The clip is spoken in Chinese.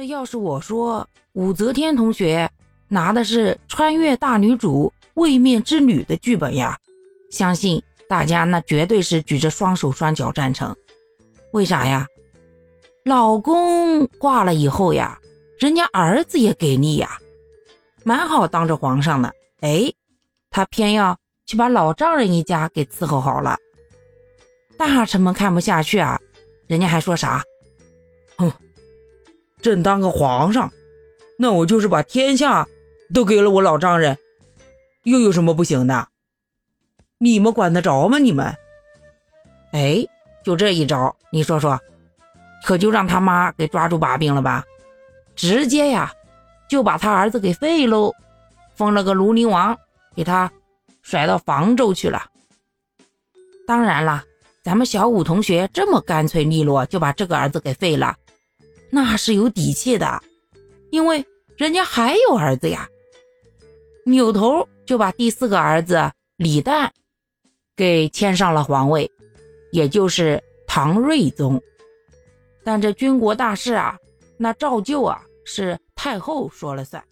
这要是我说武则天同学拿的是穿越大女主位面之女的剧本呀，相信大家那绝对是举着双手双脚赞成。为啥呀？老公挂了以后呀，人家儿子也给力呀，蛮好当着皇上的。哎，他偏要去把老丈人一家给伺候好了。大臣们看不下去啊，人家还说啥？哼，朕当个皇上，那我就是把天下都给了我老丈人，又有什么不行的？你们管得着吗？你们？哎，就这一招，你说说，可就让他妈给抓住把柄了吧？直接呀，就把他儿子给废喽，封了个庐陵王，给他甩到房州去了。当然了。咱们小五同学这么干脆利落就把这个儿子给废了，那是有底气的，因为人家还有儿子呀。扭头就把第四个儿子李旦给牵上了皇位，也就是唐睿宗。但这军国大事啊，那照旧啊是太后说了算。